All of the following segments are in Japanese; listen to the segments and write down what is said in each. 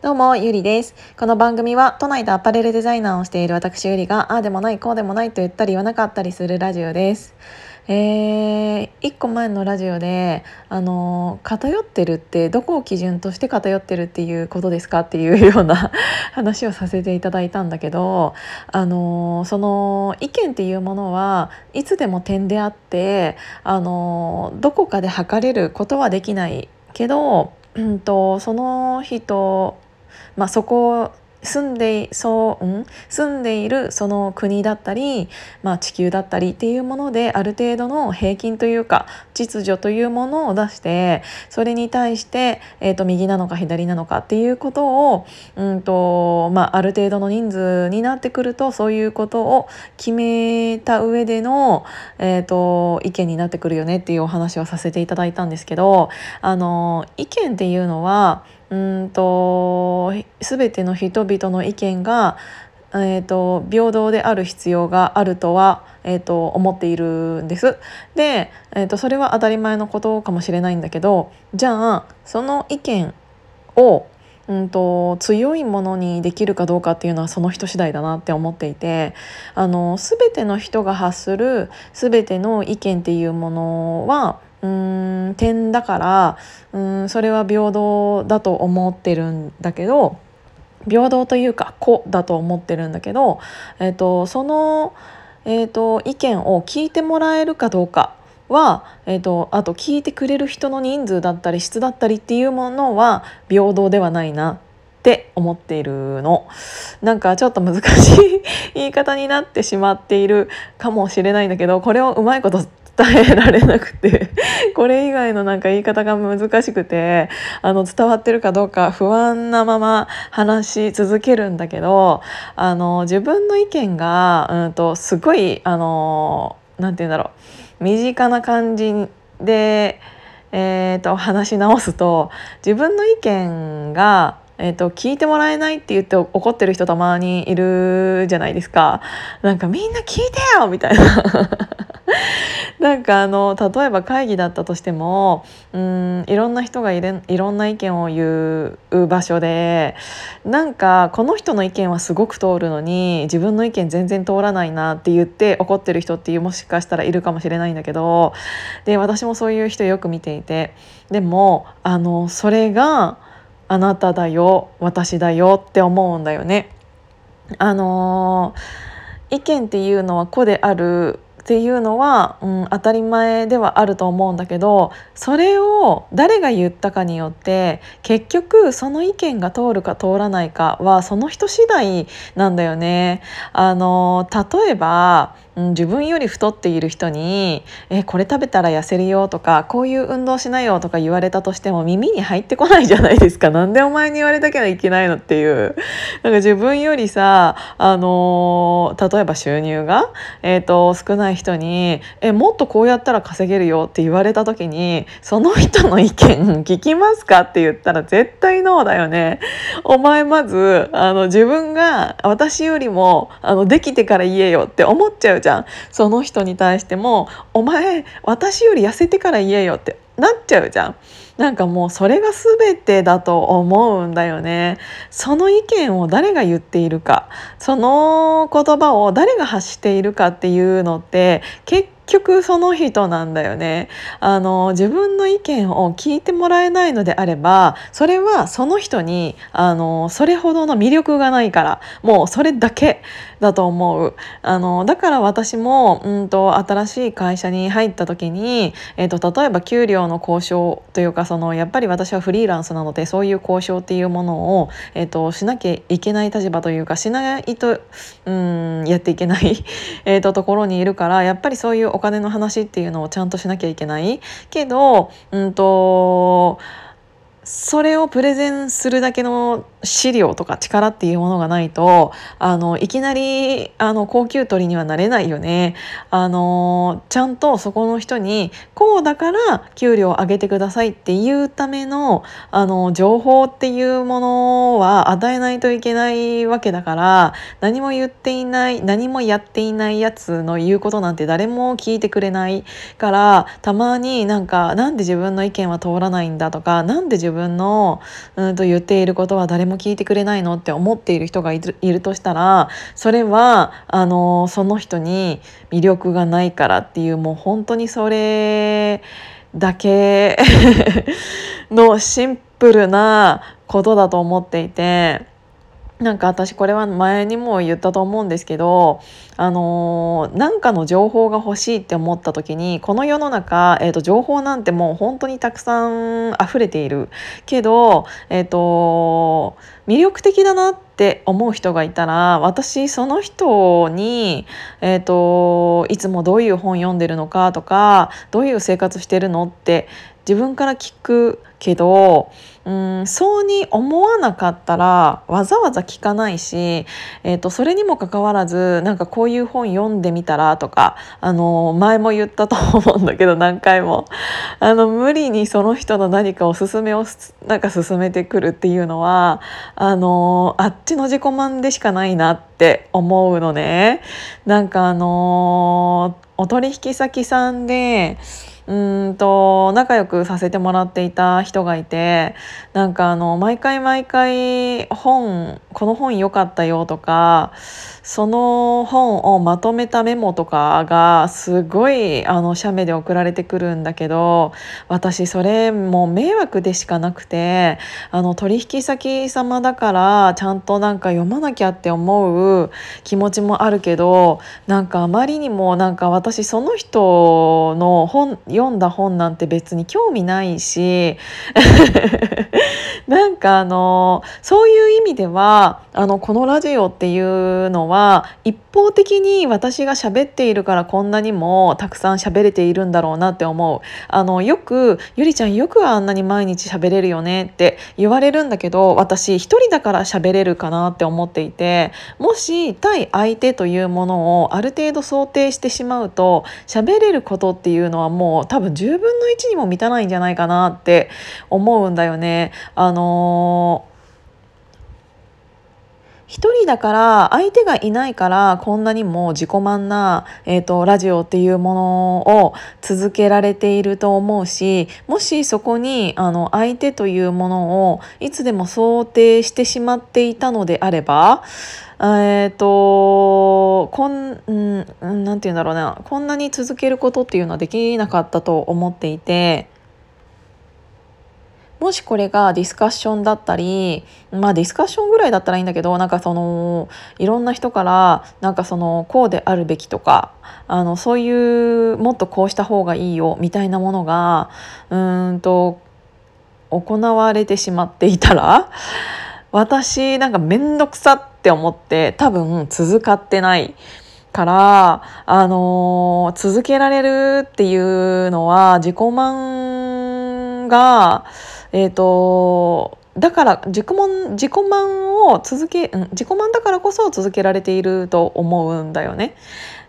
どうも、ゆりです。この番組は、都内でアパレルデザイナーをしている私ゆりが、ああでもない、こうでもないと言ったり言わなかったりするラジオです。えー、1個前のラジオで、あの偏ってるってどこを基準として偏ってるっていうことですかっていうような話をさせていただいたんだけど、あのその意見っていうものはいつでも点であって、あのどこかで測れることはできないけど、うんとその人まあ、そこ住んでそう、うん、住んでいるその国だったり、まあ、地球だったりっていうものである程度の平均というか秩序というものを出してそれに対して、えー、と右なのか左なのかっていうことを、うんとまあ、ある程度の人数になってくるとそういうことを決めた上での、えー、と意見になってくるよねっていうお話をさせていただいたんですけどあの意見っていうのはうんと全ての人々の意見が、えーと、平等である必要があるとは、えーと、思っているんです。で、えーと、それは当たり前のことかもしれないんだけどじゃあその意見をうんと強いものにできるかどうかっていうのはその人次第だなって思っていてあの全ての人が発する全ての意見っていうものはうん点だからうんそれは平等だと思ってるんだけど平等というか子だと思ってるんだけど、えーと、その、えーと、意見を聞いてもらえるかどうかは、えーとあと聞いてくれる人の人数だったり質だったりっていうものは平等ではないなって思っているの。なんかちょっと難しい言い方になってしまっているかもしれないんだけどこれをうまいこと伝えられなくて これ以外のなんか言い方が難しくてあの伝わってるかどうか不安なまま話し続けるんだけどあの自分の意見が、うんと、すごいあのなんて言うんだろう身近な感じで、えーと、話し直すと自分の意見がえーと、聞いてもらえないって言って怒ってる人たまにいるじゃないですか。なんかみんな聞いてよみたいな なんかあの例えば会議だったとしてもうんいろんな人がいれいろんな意見を言う場所でなんかこの人の意見はすごく通るのに自分の意見全然通らないなって言って怒ってる人っていうもしかしたらいるかもしれないんだけどで私もそういう人よく見ていてでもあのそれがあなただよ私だよって思うんだよね。あの意見っていうのは個であるっていうのは、うん、当たり前ではあると思うんだけどそれを誰が言ったかによって結局その意見が通るか通らないかはその人次第なんだよね。あの例えばうん、自分より太っている人に「えこれ食べたら痩せるよ」とか「こういう運動しなよ」とか言われたとしても耳に入ってこないじゃないですか。なんでお前に言われたけどいけないのっていう。なんか自分よりさ、あの、例えば収入が、えーと、少ない人に「えもっとこうやったら稼げるよ」って言われた時にその人の意見 聞きますかって言ったら絶対ノーだよね。お前まずあの自分が私よりもあのできてから言えよって思っちゃうじゃん。その人に対しても「お前私より痩せてから言えよ」ってなっちゃうじゃん。なんかもうそれが全てだと思うんだよね。その意見を誰が言っているかその言葉を誰が発しているかっていうのって結局その人なんだよね。あの自分の意見を聞いてもらえないのであればそれはその人にあのそれほどの魅力がないからもうそれだけだと思う。あのだから私もうんと新しい会社に入った時に、えーと、例えば給料の交渉というかそのやっぱり私はフリーランスなのでそういう交渉っていうものを、えーと、しなきゃいけない立場というかしないとうんやっていけないえとところにいるからやっぱりそういうお金の話っていうのをちゃんとしなきゃいけない？けどうんとそれをプレゼンするだけの資料とか力っていうものがないとあのいきなりあの高級取りにはなれないよね。あのちゃんとそこの人にこうだから給料を上げてくださいっていうためのあの情報っていうものは与えないといけないわけだから何も言っていない何もやっていないやつの言うことなんて誰も聞いてくれないからたまになんかなんで自分の意見は通らないんだとかなんで自分のうんと言っていることは誰もも聞いてくれないのって思っている人がいるいるとしたらそれはあのその人に魅力がないからっていうもう本当にそれだけ のシンプルなことだと思っていて。なんか私これは前にも言ったと思うんですけどあのー、かの情報が欲しいって思った時にこの世の中、えーと、情報なんてもう本当にたくさん溢れているけど、えーと、魅力的だなって思う人がいたら私その人に、えーといつもどういう本読んでるのかとかどういう生活してるのって自分から聞くけどうんそうに思わなかったらわざわざ聞かないし、えーと、それにもかかわらずなんかこういう本読んでみたらとかあの前も言ったと思うんだけど何回もあの無理にその人の何かを勧めをなんか進めてくるっていうのはあのあっちの自己満でしかないなって思うのね。なんかあのお取引先さんでうんと仲良くさせてもらっていた人がいてなんかあの毎回毎回本この本良かったよとかその本をまとめたメモとかがすごいあの写メで送られてくるんだけど私それもう迷惑でしかなくてあの取引先様だからちゃんとなんか読まなきゃって思う気持ちもあるけどなんかあまりにもなんか私その人の本読読んだ本なんて別に興味ないし なんかあのそういう意味ではあのこのラジオっていうのは一方的に私が喋っているからこんなにもたくさん喋れているんだろうなって思う。あのよく「ゆりちゃんよくあんなに毎日喋れるよね」って言われるんだけど私一人だから喋れるかなって思っていてもし対相手というものをある程度想定してしまうと喋れることっていうのはもう多分10分の1にも満たないんじゃないかなって思うんだよね。あの一人だから相手がいないからこんなにも自己満な、えーと、ラジオっていうものを続けられていると思うしもしそこにあの相手というものをいつでも想定してしまっていたのであればえっ、ー、とこん、ん、なんて言うんだろうなこんなに続けることっていうのはできなかったと思っていて。もしこれがディスカッションだったりまあディスカッションぐらいだったらいいんだけどなんかそのいろんな人からなんかそのこうであるべきとかあのそういうもっとこうした方がいいよみたいなものがうんと行われてしまっていたら私なんか面倒くさって思って多分続かってないから、あのー、続けられるっていうのは自己満がえっ、ー、とだから自己満自己満を続け、うん、自己満だからこそ続けられていると思うんだよね。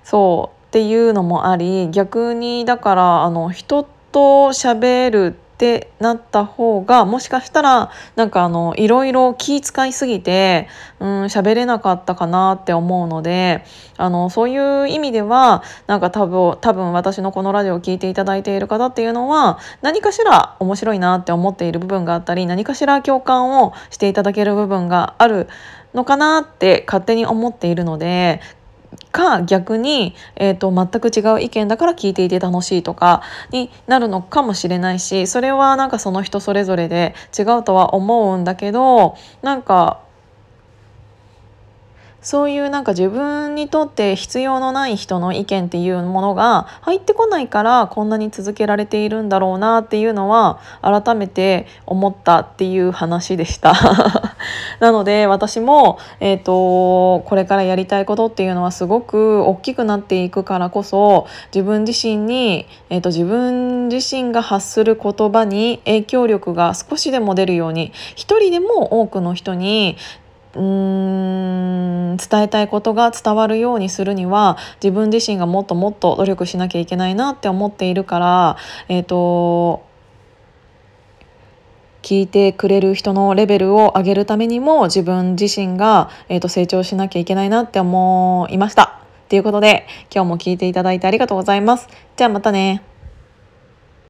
そうっていうのもあり逆にだからあの人と喋るってなった方がもしかしたらなんかあのいろいろ気遣いすぎてうん喋れなかったかなって思うのであのそういう意味ではなんか多分多分私のこのラジオを聴いていただいている方っていうのは何かしら面白いなって思っている部分があったり何かしら共感をしていただける部分があるのかなって勝手に思っているのでか逆に、えーと、全く違う意見だから聞いていて楽しいとかになるのかもしれないしそれはなんかその人それぞれで違うとは思うんだけどなんかそういうなんか自分にとって必要のない人の意見っていうものが入ってこないからこんなに続けられているんだろうなっていうのは改めて思ったっていう話でした。なので私も、えーと、これからやりたいことっていうのはすごく大きくなっていくからこそ自分自身に、えーと自分自身が発する言葉に影響力が少しでも出るように一人でも多くの人にうん伝えたいことが伝わるようにするには自分自身がもっともっと努力しなきゃいけないなって思っているから、えーと、聞いてくれる人のレベルを上げるためにも自分自身が、えーと成長しなきゃいけないなって思いました。ということで今日も聞いていただいてありがとうございます。じゃあまたね。